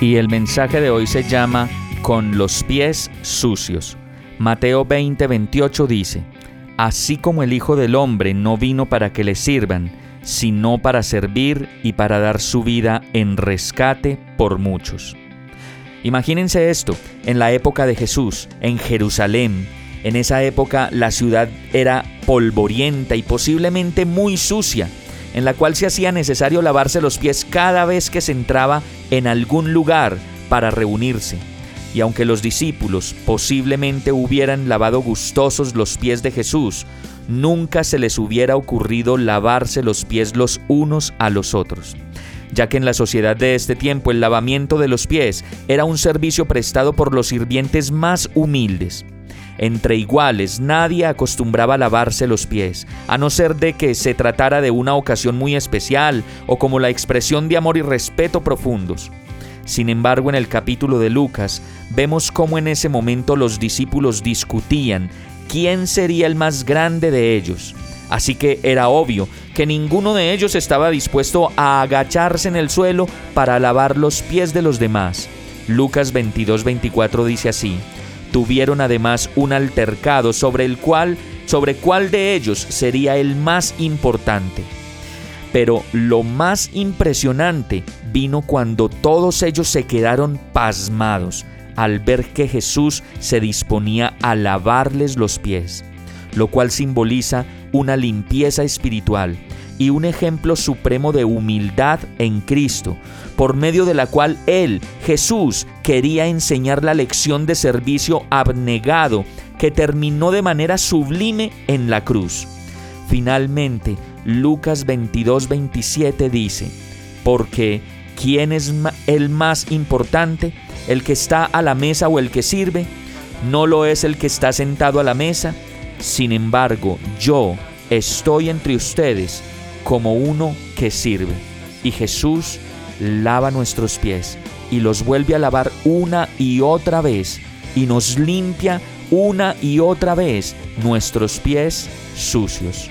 Y el mensaje de hoy se llama Con los pies sucios. Mateo 20:28 dice, Así como el Hijo del Hombre no vino para que le sirvan, sino para servir y para dar su vida en rescate por muchos. Imagínense esto, en la época de Jesús, en Jerusalén, en esa época la ciudad era polvorienta y posiblemente muy sucia, en la cual se hacía necesario lavarse los pies cada vez que se entraba en algún lugar para reunirse y aunque los discípulos posiblemente hubieran lavado gustosos los pies de Jesús, nunca se les hubiera ocurrido lavarse los pies los unos a los otros ya que en la sociedad de este tiempo el lavamiento de los pies era un servicio prestado por los sirvientes más humildes. Entre iguales nadie acostumbraba a lavarse los pies, a no ser de que se tratara de una ocasión muy especial o como la expresión de amor y respeto profundos. Sin embargo, en el capítulo de Lucas vemos cómo en ese momento los discípulos discutían quién sería el más grande de ellos. Así que era obvio que ninguno de ellos estaba dispuesto a agacharse en el suelo para lavar los pies de los demás. Lucas 22-24 dice así: Tuvieron además un altercado sobre el cual, sobre cuál de ellos sería el más importante. Pero lo más impresionante vino cuando todos ellos se quedaron pasmados al ver que Jesús se disponía a lavarles los pies, lo cual simboliza una limpieza espiritual y un ejemplo supremo de humildad en Cristo, por medio de la cual Él, Jesús, quería enseñar la lección de servicio abnegado que terminó de manera sublime en la cruz. Finalmente, Lucas 22, 27 dice, porque ¿quién es el más importante? ¿El que está a la mesa o el que sirve? No lo es el que está sentado a la mesa. Sin embargo, yo estoy entre ustedes como uno que sirve. Y Jesús lava nuestros pies y los vuelve a lavar una y otra vez y nos limpia una y otra vez nuestros pies sucios.